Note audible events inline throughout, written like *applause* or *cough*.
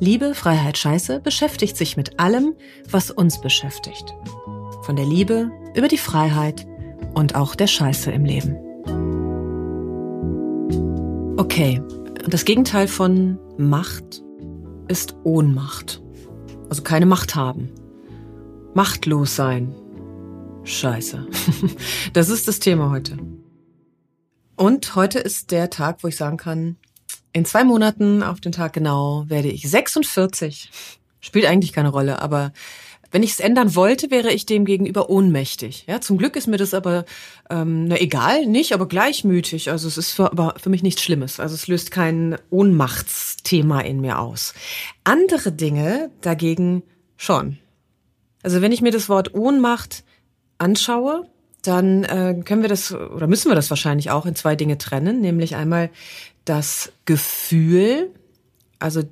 Liebe, Freiheit, Scheiße beschäftigt sich mit allem, was uns beschäftigt. Von der Liebe über die Freiheit und auch der Scheiße im Leben. Okay, das Gegenteil von Macht ist Ohnmacht. Also keine Macht haben. Machtlos sein. Scheiße. *laughs* Das ist das Thema heute. Und heute ist der Tag, wo ich sagen kann, in zwei Monaten auf den Tag genau werde ich 46. Spielt eigentlich keine Rolle, aber wenn ich es ändern wollte, wäre ich dem gegenüber ohnmächtig. Ja, zum Glück ist mir das aber ähm, na, egal, nicht, aber gleichmütig. Also es ist für, aber für mich nichts Schlimmes. Also es löst kein Ohnmachtsthema in mir aus. Andere Dinge dagegen schon. Also wenn ich mir das Wort Ohnmacht anschaue, dann äh, können wir das oder müssen wir das wahrscheinlich auch in zwei Dinge trennen, nämlich einmal das Gefühl, also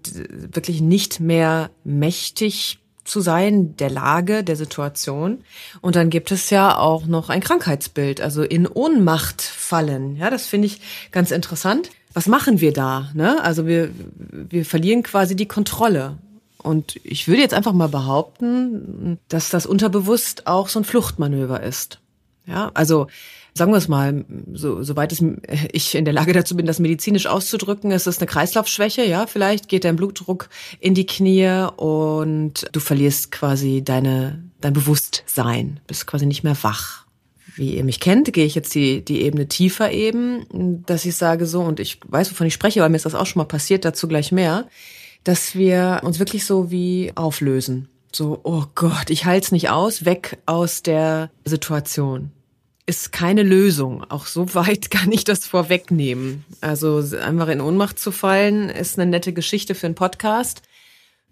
wirklich nicht mehr mächtig zu sein der Lage, der Situation. Und dann gibt es ja auch noch ein Krankheitsbild, also in Ohnmacht fallen. Ja, das finde ich ganz interessant. Was machen wir da? Ne? Also wir, wir verlieren quasi die Kontrolle. Und ich würde jetzt einfach mal behaupten, dass das unterbewusst auch so ein Fluchtmanöver ist. Ja, also sagen wir es mal, so, soweit es, ich in der Lage dazu bin, das medizinisch auszudrücken, ist es eine Kreislaufschwäche, ja, vielleicht geht dein Blutdruck in die Knie und du verlierst quasi deine, dein Bewusstsein, bist quasi nicht mehr wach. Wie ihr mich kennt, gehe ich jetzt die, die Ebene tiefer eben, dass ich sage so, und ich weiß, wovon ich spreche, weil mir ist das auch schon mal passiert, dazu gleich mehr, dass wir uns wirklich so wie auflösen. So, oh Gott, ich halte es nicht aus, weg aus der Situation. Ist keine Lösung. Auch so weit *laughs* kann ich das vorwegnehmen. Also einfach in Ohnmacht zu fallen, ist eine nette Geschichte für einen Podcast.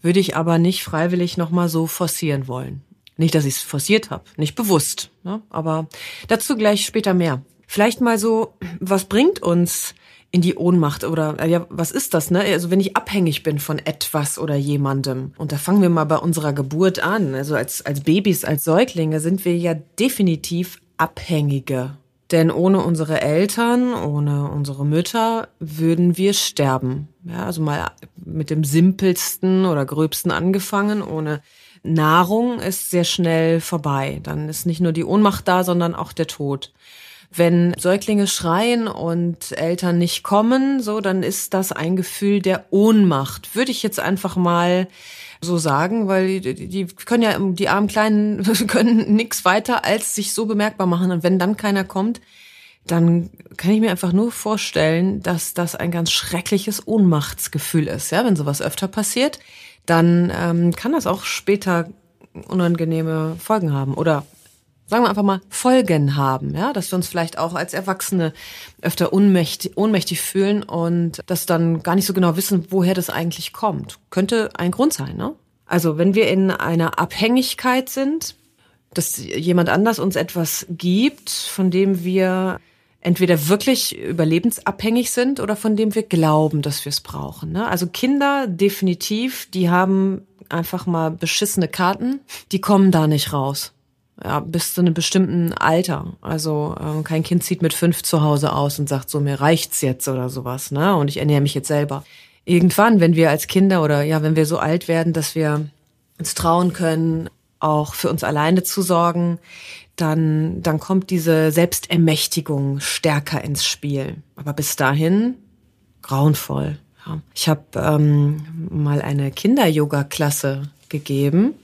Würde ich aber nicht freiwillig nochmal so forcieren wollen. Nicht, dass ich es forciert habe, nicht bewusst. Ne? Aber dazu gleich später mehr. Vielleicht mal so, was bringt uns in die Ohnmacht oder äh, ja, was ist das, ne? Also wenn ich abhängig bin von etwas oder jemandem. Und da fangen wir mal bei unserer Geburt an. Also als, als Babys, als Säuglinge sind wir ja definitiv Abhängige. Denn ohne unsere Eltern, ohne unsere Mütter würden wir sterben. Ja, also mal mit dem simpelsten oder gröbsten angefangen. Ohne Nahrung ist sehr schnell vorbei. Dann ist nicht nur die Ohnmacht da, sondern auch der Tod. Wenn Säuglinge schreien und Eltern nicht kommen, so, dann ist das ein Gefühl der Ohnmacht. Würde ich jetzt einfach mal so sagen, weil die, die können ja, die armen Kleinen *laughs* können nichts weiter als sich so bemerkbar machen. Und wenn dann keiner kommt, dann kann ich mir einfach nur vorstellen, dass das ein ganz schreckliches Ohnmachtsgefühl ist. Ja, wenn sowas öfter passiert, dann ähm, kann das auch später unangenehme Folgen haben oder sagen wir einfach mal, Folgen haben, ja, dass wir uns vielleicht auch als Erwachsene öfter ohnmächtig, ohnmächtig fühlen und das dann gar nicht so genau wissen, woher das eigentlich kommt. Könnte ein Grund sein, ne? Also wenn wir in einer Abhängigkeit sind, dass jemand anders uns etwas gibt, von dem wir entweder wirklich überlebensabhängig sind oder von dem wir glauben, dass wir es brauchen. Ne? Also Kinder definitiv, die haben einfach mal beschissene Karten, die kommen da nicht raus ja, bis zu einem bestimmten Alter. Also ähm, kein Kind zieht mit fünf zu Hause aus und sagt so, mir reicht's jetzt oder sowas, ne? Und ich ernähre mich jetzt selber. Irgendwann, wenn wir als Kinder oder ja, wenn wir so alt werden, dass wir uns trauen können, auch für uns alleine zu sorgen, dann, dann kommt diese Selbstermächtigung stärker ins Spiel. Aber bis dahin grauenvoll. Ja. Ich habe ähm, mal eine Kinder-Yoga-Klasse gegeben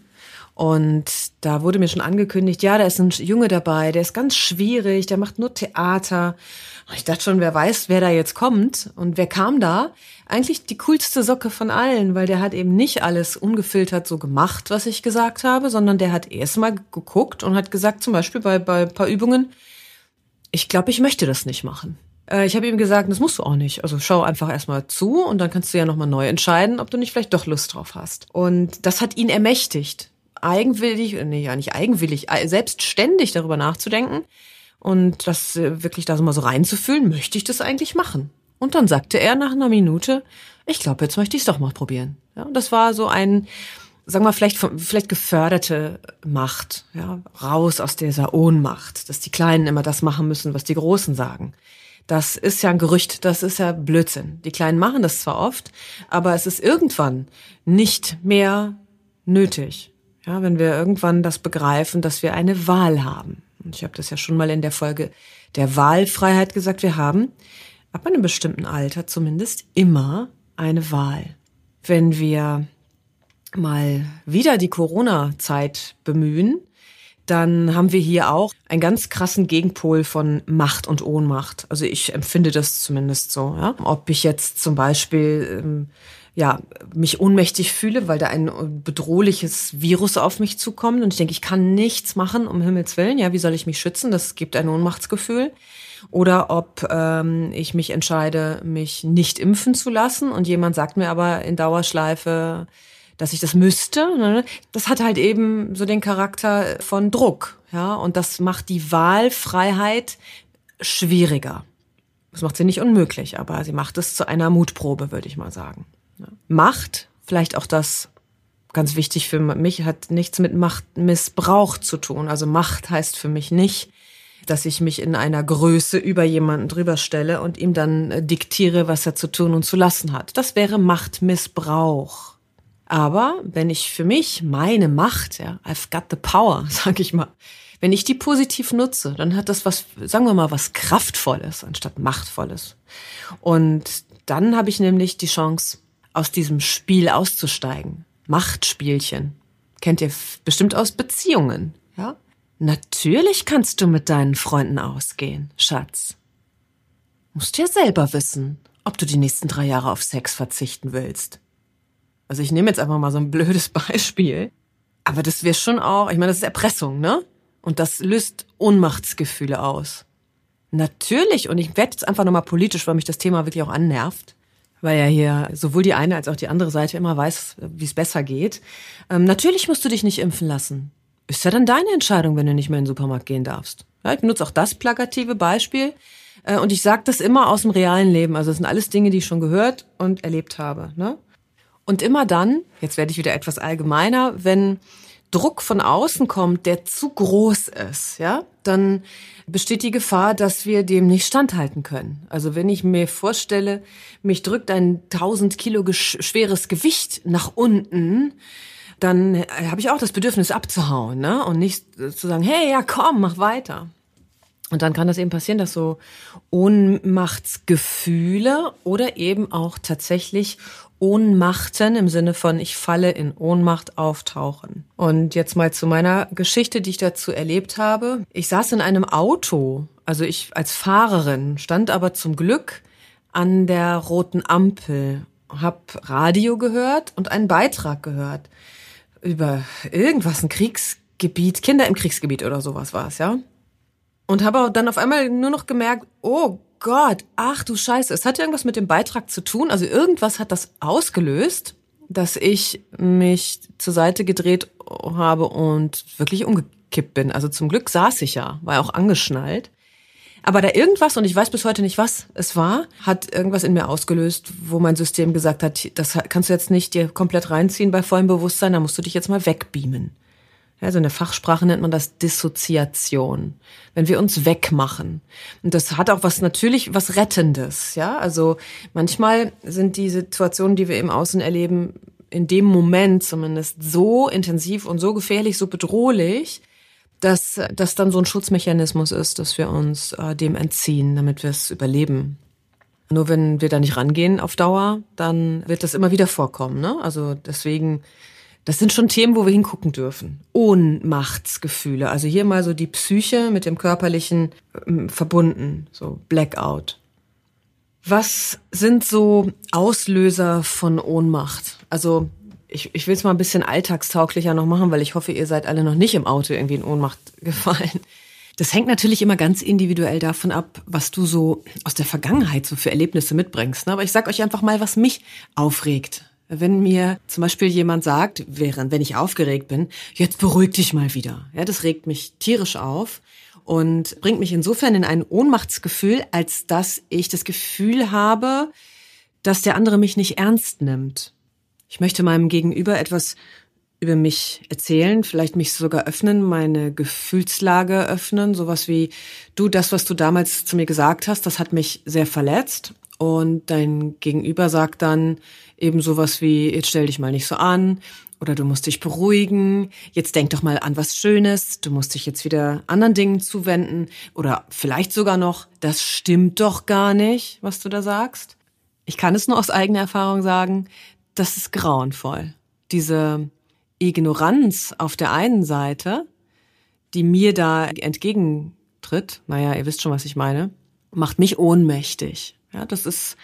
und da wurde mir schon angekündigt, ja, da ist ein Junge dabei, der ist ganz schwierig, der macht nur Theater. Ich dachte schon, wer weiß, wer da jetzt kommt. Und wer kam da? Eigentlich die coolste Socke von allen, weil der hat eben nicht alles ungefiltert so gemacht, was ich gesagt habe, sondern der hat erst mal geguckt und hat gesagt, zum Beispiel bei, bei ein paar Übungen, ich glaube, ich möchte das nicht machen. Äh, ich habe ihm gesagt, das musst du auch nicht. Also schau einfach erstmal zu und dann kannst du ja nochmal neu entscheiden, ob du nicht vielleicht doch Lust drauf hast. Und das hat ihn ermächtigt, eigenwillig, nee, ja nicht eigenwillig, selbstständig darüber nachzudenken und das äh, wirklich da so mal so reinzufühlen, möchte ich das eigentlich machen? Und dann sagte er nach einer Minute, ich glaube, jetzt möchte ich es doch mal probieren. Ja, und das war so ein, sagen wir vielleicht vielleicht geförderte Macht, ja, raus aus dieser Ohnmacht, dass die Kleinen immer das machen müssen, was die Großen sagen. Das ist ja ein Gerücht, das ist ja Blödsinn. Die Kleinen machen das zwar oft, aber es ist irgendwann nicht mehr nötig. Ja, wenn wir irgendwann das begreifen, dass wir eine Wahl haben. Und ich habe das ja schon mal in der Folge der Wahlfreiheit gesagt, wir haben ab einem bestimmten Alter zumindest immer eine Wahl. Wenn wir mal wieder die Corona-Zeit bemühen, dann haben wir hier auch einen ganz krassen Gegenpol von Macht und Ohnmacht. Also ich empfinde das zumindest so. Ja? Ob ich jetzt zum Beispiel ähm, ja mich ohnmächtig fühle, weil da ein bedrohliches Virus auf mich zukommt und ich denke, ich kann nichts machen, um Himmels willen. Ja, wie soll ich mich schützen? Das gibt ein Ohnmachtsgefühl. Oder ob ähm, ich mich entscheide, mich nicht impfen zu lassen und jemand sagt mir aber in Dauerschleife, dass ich das müsste. Ne? Das hat halt eben so den Charakter von Druck, ja, und das macht die Wahlfreiheit schwieriger. Das macht sie nicht unmöglich, aber sie macht es zu einer Mutprobe, würde ich mal sagen. Macht, vielleicht auch das ganz wichtig für mich, hat nichts mit Machtmissbrauch zu tun. Also Macht heißt für mich nicht, dass ich mich in einer Größe über jemanden drüber stelle und ihm dann äh, diktiere, was er zu tun und zu lassen hat. Das wäre Machtmissbrauch. Aber wenn ich für mich meine Macht, ja, I've got the power, *laughs* sag ich mal, wenn ich die positiv nutze, dann hat das was, sagen wir mal, was Kraftvolles anstatt Machtvolles. Und dann habe ich nämlich die Chance, aus diesem Spiel auszusteigen. Machtspielchen. Kennt ihr bestimmt aus Beziehungen, ja? Natürlich kannst du mit deinen Freunden ausgehen, Schatz. Musst ja selber wissen, ob du die nächsten drei Jahre auf Sex verzichten willst. Also ich nehme jetzt einfach mal so ein blödes *laughs* Beispiel. Aber das wäre schon auch, ich meine, das ist Erpressung, ne? Und das löst Ohnmachtsgefühle aus. Natürlich, und ich werde jetzt einfach nochmal politisch, weil mich das Thema wirklich auch annervt, weil ja hier sowohl die eine als auch die andere Seite immer weiß, wie es besser geht. Ähm, natürlich musst du dich nicht impfen lassen. Ist ja dann deine Entscheidung, wenn du nicht mehr in den Supermarkt gehen darfst. Ja, ich benutze auch das plakative Beispiel. Äh, und ich sage das immer aus dem realen Leben. Also es sind alles Dinge, die ich schon gehört und erlebt habe. Ne? Und immer dann, jetzt werde ich wieder etwas allgemeiner, wenn Druck von außen kommt, der zu groß ist, ja, dann besteht die Gefahr, dass wir dem nicht standhalten können. Also wenn ich mir vorstelle, mich drückt ein 1000 Kilo schweres Gewicht nach unten, dann habe ich auch das Bedürfnis abzuhauen, ne? Und nicht zu sagen, hey, ja, komm, mach weiter. Und dann kann das eben passieren, dass so Ohnmachtsgefühle oder eben auch tatsächlich Ohnmachten im Sinne von ich falle in Ohnmacht auftauchen. Und jetzt mal zu meiner Geschichte, die ich dazu erlebt habe. Ich saß in einem Auto, also ich als Fahrerin, stand aber zum Glück an der roten Ampel, hab Radio gehört und einen Beitrag gehört über irgendwas, ein Kriegsgebiet, Kinder im Kriegsgebiet oder sowas war es, ja. Und habe dann auf einmal nur noch gemerkt, oh Gott, ach du Scheiße, es hat irgendwas mit dem Beitrag zu tun. Also irgendwas hat das ausgelöst, dass ich mich zur Seite gedreht habe und wirklich umgekippt bin. Also zum Glück saß ich ja, war auch angeschnallt. Aber da irgendwas, und ich weiß bis heute nicht, was es war, hat irgendwas in mir ausgelöst, wo mein System gesagt hat, das kannst du jetzt nicht dir komplett reinziehen bei vollem Bewusstsein, da musst du dich jetzt mal wegbeamen. Also in der Fachsprache nennt man das Dissoziation. Wenn wir uns wegmachen. Und das hat auch was natürlich was Rettendes, ja. Also manchmal sind die Situationen, die wir im Außen erleben, in dem Moment zumindest so intensiv und so gefährlich, so bedrohlich, dass das dann so ein Schutzmechanismus ist, dass wir uns äh, dem entziehen, damit wir es überleben. Nur wenn wir da nicht rangehen auf Dauer, dann wird das immer wieder vorkommen. Ne? Also deswegen das sind schon Themen, wo wir hingucken dürfen. Ohnmachtsgefühle. Also hier mal so die Psyche mit dem körperlichen ähm, verbunden. So Blackout. Was sind so Auslöser von Ohnmacht? Also ich, ich will es mal ein bisschen alltagstauglicher noch machen, weil ich hoffe, ihr seid alle noch nicht im Auto irgendwie in Ohnmacht *laughs* gefallen. Das hängt natürlich immer ganz individuell davon ab, was du so aus der Vergangenheit so für Erlebnisse mitbringst. Ne? Aber ich sag euch einfach mal, was mich aufregt. Wenn mir zum Beispiel jemand sagt, während, wenn ich aufgeregt bin, jetzt beruhig dich mal wieder. Ja, das regt mich tierisch auf und bringt mich insofern in ein Ohnmachtsgefühl, als dass ich das Gefühl habe, dass der andere mich nicht ernst nimmt. Ich möchte meinem Gegenüber etwas über mich erzählen, vielleicht mich sogar öffnen, meine Gefühlslage öffnen, sowas wie du, das, was du damals zu mir gesagt hast, das hat mich sehr verletzt. Und dein Gegenüber sagt dann eben sowas wie, jetzt stell dich mal nicht so an oder du musst dich beruhigen, jetzt denk doch mal an was Schönes, du musst dich jetzt wieder anderen Dingen zuwenden oder vielleicht sogar noch, das stimmt doch gar nicht, was du da sagst. Ich kann es nur aus eigener Erfahrung sagen, das ist grauenvoll. Diese Ignoranz auf der einen Seite, die mir da entgegentritt, naja, ihr wisst schon, was ich meine, macht mich ohnmächtig. Ja, das ist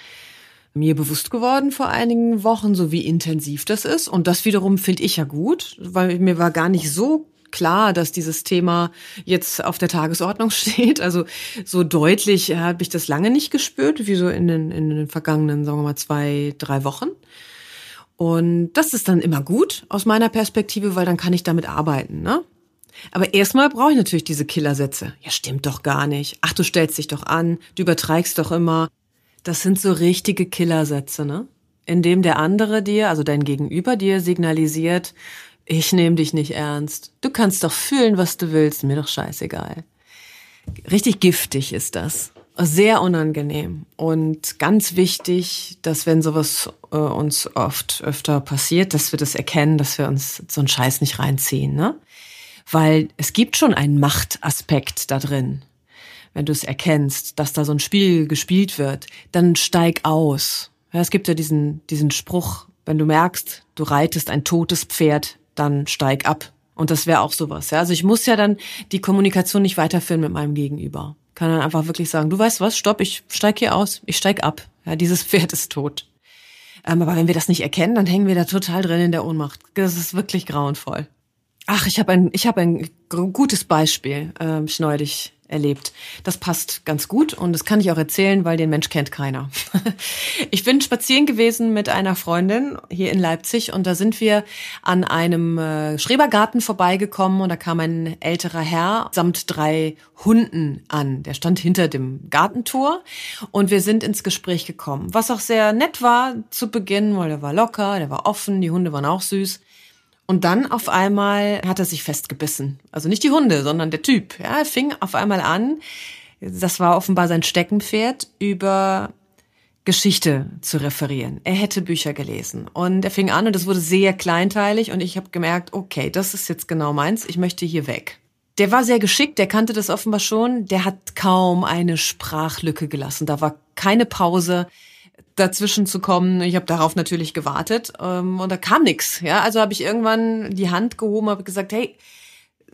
mir bewusst geworden vor einigen Wochen, so wie intensiv das ist. Und das wiederum finde ich ja gut, weil mir war gar nicht so klar, dass dieses Thema jetzt auf der Tagesordnung *laughs* steht. Also so deutlich habe ich das lange nicht gespürt, wie so in den, in den vergangenen, sagen wir mal, zwei, drei Wochen. Und das ist dann immer gut aus meiner Perspektive, weil dann kann ich damit arbeiten, ne? Aber erstmal brauche ich natürlich diese Killersätze. Ja, stimmt doch gar nicht. Ach, du stellst dich doch an, du übertreibst doch immer. Das sind so richtige Killersätze, ne? Indem der andere dir, also dein Gegenüber dir signalisiert, ich nehme dich nicht ernst. Du kannst doch fühlen, was du willst, mir doch scheißegal. Richtig giftig ist das. Sehr unangenehm und ganz wichtig, dass wenn sowas äh, uns oft öfter passiert, dass wir das erkennen, dass wir uns so einen Scheiß nicht reinziehen, ne? Weil es gibt schon einen Machtaspekt da drin wenn du es erkennst, dass da so ein Spiel gespielt wird, dann steig aus. Ja, es gibt ja diesen, diesen Spruch, wenn du merkst, du reitest ein totes Pferd, dann steig ab. Und das wäre auch sowas. Ja? Also ich muss ja dann die Kommunikation nicht weiterführen mit meinem Gegenüber. Kann dann einfach wirklich sagen, du weißt was, stopp, ich steig hier aus, ich steig ab. Ja, dieses *laughs* Pferd ist tot. Ähm, aber wenn wir das nicht erkennen, dann hängen wir da total drin in der Ohnmacht. Das ist wirklich grauenvoll. Ach, ich habe ein, ich habe ein gutes Beispiel ähm, ich neulich erlebt. Das passt ganz gut und das kann ich auch erzählen, weil den Mensch kennt keiner. *laughs* ich bin spazieren gewesen mit einer Freundin hier in Leipzig und da sind wir an einem äh, Schrebergarten vorbeigekommen und da kam ein älterer Herr samt drei Hunden an. Der stand hinter dem Gartentor und wir sind ins Gespräch gekommen, was auch sehr nett war zu Beginn, weil der war locker, der war offen, die Hunde waren auch süß. Und dann auf einmal hat er sich festgebissen. Also nicht die Hunde, sondern der Typ. Ja, er fing auf einmal an, das war offenbar sein Steckenpferd, über Geschichte zu referieren. Er hätte Bücher gelesen und er fing an und es wurde sehr kleinteilig und ich habe gemerkt, okay, das ist jetzt genau meins, ich möchte hier weg. Der war sehr geschickt, der kannte das offenbar schon, der hat kaum eine Sprachlücke gelassen, da war keine Pause dazwischen zu kommen. Ich habe darauf natürlich gewartet ähm, und da kam nichts. Ja, also habe ich irgendwann die Hand gehoben, habe gesagt, hey,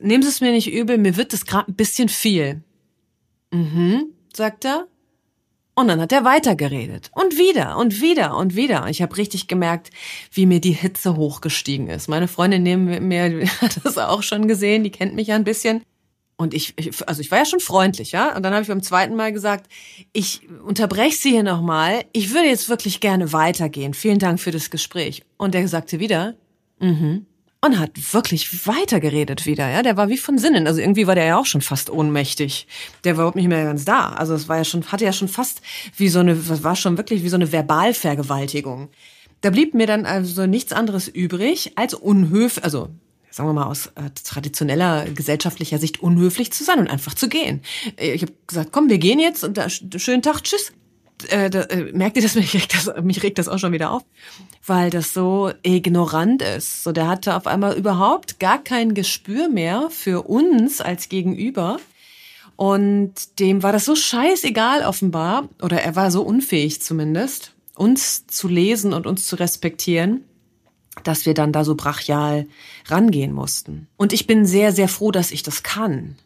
nehmen Sie es mir nicht übel, mir wird das gerade ein bisschen viel. Mhm, sagt er. Und dann hat er weitergeredet. Und wieder und wieder und wieder. Ich habe richtig gemerkt, wie mir die Hitze hochgestiegen ist. Meine Freundin neben mir *laughs* hat das auch schon gesehen, die kennt mich ja ein bisschen. Und ich, also ich war ja schon freundlich, ja. Und dann habe ich beim zweiten Mal gesagt, ich unterbreche Sie hier nochmal. Ich würde jetzt wirklich gerne weitergehen. Vielen Dank für das Gespräch. Und der sagte wieder, mhm. Und hat wirklich weitergeredet wieder, ja. Der war wie von Sinnen. Also irgendwie war der ja auch schon fast ohnmächtig. Der war überhaupt nicht mehr ganz da. Also es war ja schon, hatte ja schon fast wie so eine, war schon wirklich wie so eine Verbalvergewaltigung. Da blieb mir dann also nichts anderes übrig als unhöf, also sagen wir mal aus äh, traditioneller gesellschaftlicher Sicht unhöflich zu sein und einfach zu gehen. Äh, ich habe gesagt, komm, wir gehen jetzt und da, schönen Tag, tschüss. Äh, da, äh, merkt ihr das *laughs* mich, das? mich regt das auch schon wieder auf, weil das so ignorant ist. So, der hatte auf einmal überhaupt gar kein Gespür mehr für uns als Gegenüber. Und dem war das so scheißegal offenbar, oder er war so unfähig zumindest, uns zu lesen und uns zu respektieren, dass wir dann da so brachial rangehen mussten. Und ich bin sehr, sehr froh, dass ich das kann.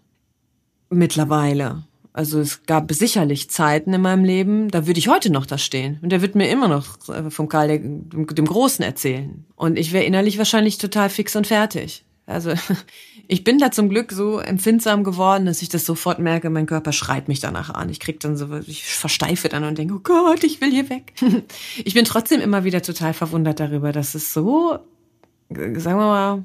Mittlerweile. Also es gab sicherlich Zeiten in meinem Leben, da würde ich heute noch da stehen. Und der wird mir immer noch äh, vom Karl dem Großen erzählen. Und ich wäre innerlich wahrscheinlich total fix und fertig. Also *laughs* Ich bin da zum Glück so empfindsam geworden, dass ich das sofort merke, mein Körper schreit mich danach an. Ich krieg dann so, ich versteife dann und denke, oh Gott, ich will hier weg. *laughs* Ich bin trotzdem immer wieder total verwundert darüber, dass es so, sagen wir mal,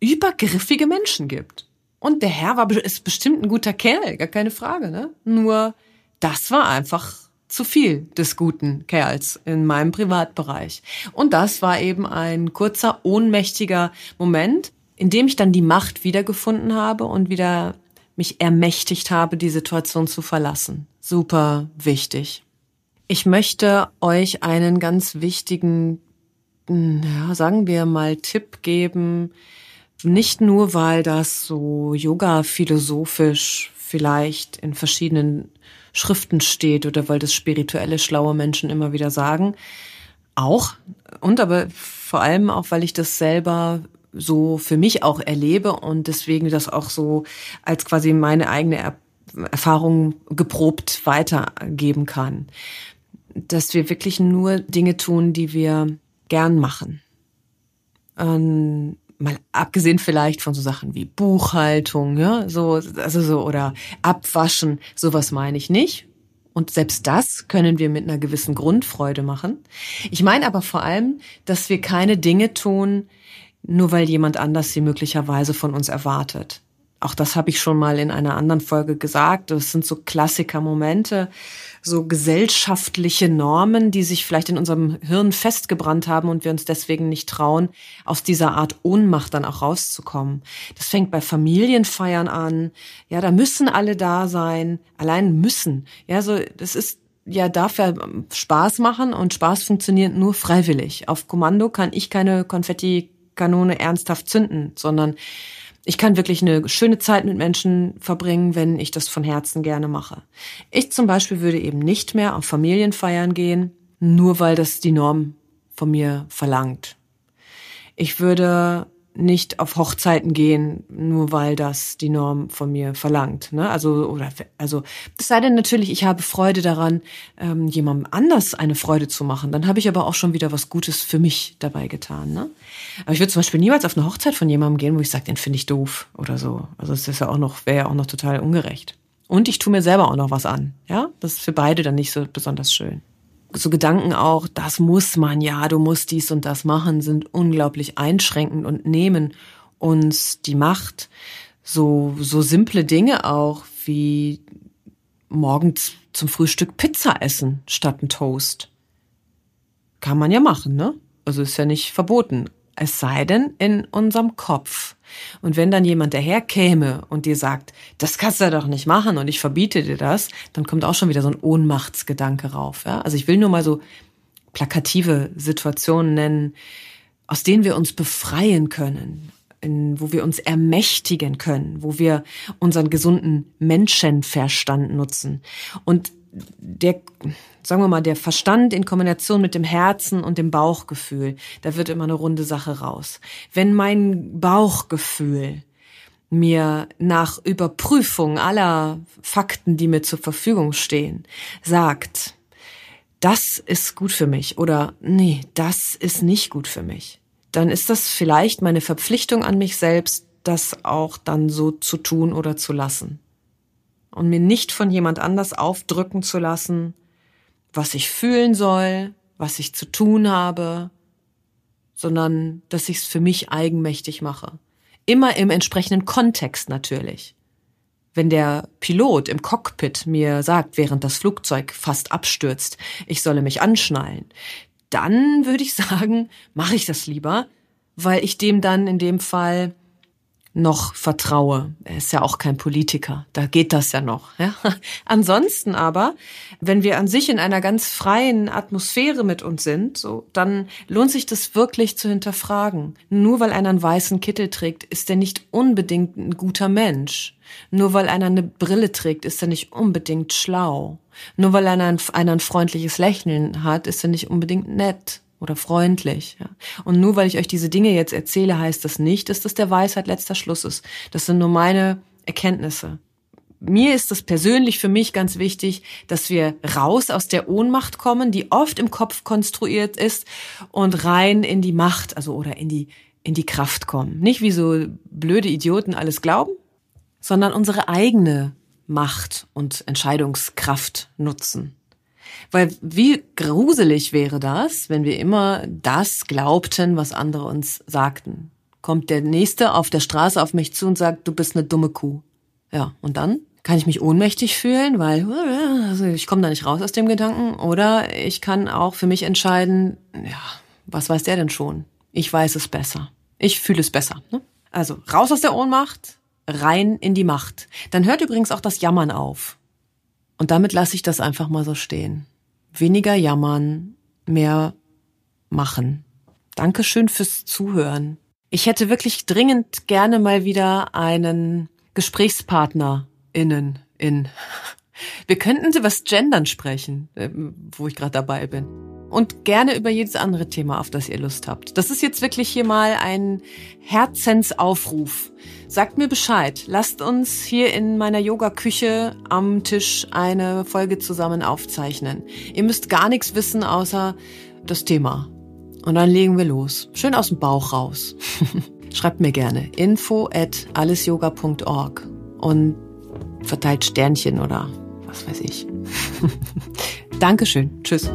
übergriffige Menschen gibt. Und der Herr war, ist bestimmt ein guter Kerl, gar keine Frage, ne? Nur, das war einfach zu viel des guten Kerls in meinem Privatbereich. Und das war eben ein kurzer, ohnmächtiger Moment, in dem ich dann die Macht wiedergefunden habe und wieder mich ermächtigt habe, die Situation zu verlassen. Super wichtig. Ich möchte euch einen ganz wichtigen, ja, sagen wir mal, Tipp geben. Nicht nur, weil das so yoga-philosophisch vielleicht in verschiedenen Schriften steht oder weil das spirituelle, schlaue Menschen immer wieder sagen. Auch. Und aber vor allem auch, weil ich das selber so für mich auch erlebe und deswegen das auch so als quasi meine eigene er Erfahrung geprobt weitergeben kann. Dass wir wirklich nur Dinge tun, die wir gern machen. Ähm, mal abgesehen vielleicht von so Sachen wie Buchhaltung, ja, so, also so, oder Abwaschen, sowas meine ich nicht. Und selbst das können wir mit einer gewissen Grundfreude machen. Ich meine aber vor allem, dass wir keine Dinge tun, nur weil jemand anders sie möglicherweise von uns erwartet. Auch das habe ich schon mal in einer anderen Folge gesagt. Das sind so Klassiker-Momente, so gesellschaftliche Normen, die sich vielleicht in unserem Hirn festgebrannt haben und wir uns deswegen nicht trauen, aus dieser Art Ohnmacht dann auch rauszukommen. Das fängt bei Familienfeiern an. Ja, da müssen alle da sein. Allein müssen. Ja, so, das ist ja, darf ja Spaß machen und Spaß funktioniert nur freiwillig. Auf Kommando kann ich keine Konfettikanone ernsthaft zünden, sondern ich kann wirklich eine schöne Zeit mit Menschen verbringen, wenn ich das von Herzen gerne mache. Ich zum Beispiel würde eben nicht mehr auf Familienfeiern gehen, nur weil das die Norm von mir verlangt. Ich würde nicht auf Hochzeiten gehen, nur weil das die Norm von mir verlangt. Ne? Also oder also es sei denn natürlich, ich habe Freude daran, ähm, jemandem anders eine Freude zu machen. Dann habe ich aber auch schon wieder was Gutes für mich dabei getan. Ne? Aber ich würde zum Beispiel niemals auf eine Hochzeit von jemandem gehen, wo ich sage, den finde ich doof oder so. Also es ist ja auch noch wäre ja auch noch total ungerecht. Und ich tue mir selber auch noch was an. Ja, das ist für beide dann nicht so besonders schön so Gedanken auch, das muss man ja, du musst dies und das machen, sind unglaublich einschränkend und nehmen uns die Macht. So, so simple Dinge auch wie morgens zum Frühstück Pizza essen statt ein Toast. Kann man ja machen, ne? Also ist ja nicht verboten. Es sei denn in unserem Kopf. Und wenn dann jemand daherkäme und dir sagt, das kannst du doch nicht machen und ich verbiete dir das, dann kommt auch schon wieder so ein Ohnmachtsgedanke rauf. Ja? Also ich will nur mal so plakative Situationen nennen, aus denen wir uns befreien können, in, wo wir uns ermächtigen können, wo wir unseren gesunden Menschenverstand nutzen. Und der, sagen wir mal, der Verstand in Kombination mit dem Herzen und dem Bauchgefühl, da wird immer eine runde Sache raus. Wenn mein Bauchgefühl mir nach Überprüfung aller Fakten, die mir zur Verfügung stehen, sagt, das ist gut für mich oder nee, das ist nicht gut für mich, dann ist das vielleicht meine Verpflichtung an mich selbst, das auch dann so zu tun oder zu lassen und mir nicht von jemand anders aufdrücken zu lassen, was ich fühlen soll, was ich zu tun habe, sondern dass ich es für mich eigenmächtig mache. Immer im entsprechenden Kontext natürlich. Wenn der Pilot im Cockpit mir sagt, während das Flugzeug fast abstürzt, ich solle mich anschnallen, dann würde ich *laughs* sagen, mache ich das lieber, weil ich dem dann in dem Fall noch vertraue. Er ist ja auch kein Politiker. Da geht das ja noch. Ja? *laughs* Ansonsten aber, wenn wir an sich in einer ganz freien Atmosphäre mit uns sind, so, dann lohnt sich das wirklich zu hinterfragen. Nur weil einer einen weißen Kittel trägt, ist er nicht unbedingt ein guter Mensch. Nur weil einer eine Brille trägt, ist er nicht unbedingt schlau. Nur weil einer ein, einer ein freundliches Lächeln hat, ist er nicht unbedingt nett oder freundlich. Ja. Und nur weil ich euch diese Dinge jetzt erzähle, heißt das nicht, dass das der Weisheit letzter Schluss ist. Das sind nur meine Erkenntnisse. Mir ist es persönlich für mich ganz wichtig, dass wir raus aus der Ohnmacht kommen, die oft im Kopf konstruiert ist, und rein in die Macht, also oder in die in die Kraft kommen. Nicht wie so blöde Idioten alles glauben, sondern unsere eigene Macht und Entscheidungskraft nutzen. Weil wie gruselig wäre das, wenn wir immer das glaubten, was andere uns sagten. Kommt der Nächste auf der Straße auf mich zu und sagt, du bist eine dumme Kuh. Ja, und dann kann ich mich ohnmächtig fühlen, weil also ich komme da nicht raus aus dem Gedanken. Oder ich kann auch für mich entscheiden, ja, was weiß der denn schon? Ich weiß es besser. Ich fühle es besser. Ne? Also raus aus der Ohnmacht, rein in die Macht. Dann hört übrigens auch das Jammern auf. Und damit lasse ich das einfach mal so stehen. Weniger jammern, mehr machen. Dankeschön fürs Zuhören. Ich hätte wirklich dringend gerne mal wieder einen Gesprächspartner innen in. *laughs* Wir könnten über das Gendern sprechen, äh, wo ich gerade dabei bin und gerne über jedes andere Thema, auf das ihr Lust habt. Das ist jetzt wirklich hier mal ein Herzensaufruf. Sagt mir Bescheid. Lasst uns hier in meiner Yoga-Küche am Tisch eine Folge zusammen aufzeichnen. Ihr müsst gar nichts wissen außer das Thema. Und dann legen wir los. Schön aus dem Bauch raus. *laughs* Schreibt mir gerne info at allesyoga.org und verteilt Sternchen oder was weiß ich. *laughs* Dankeschön. Tschüss.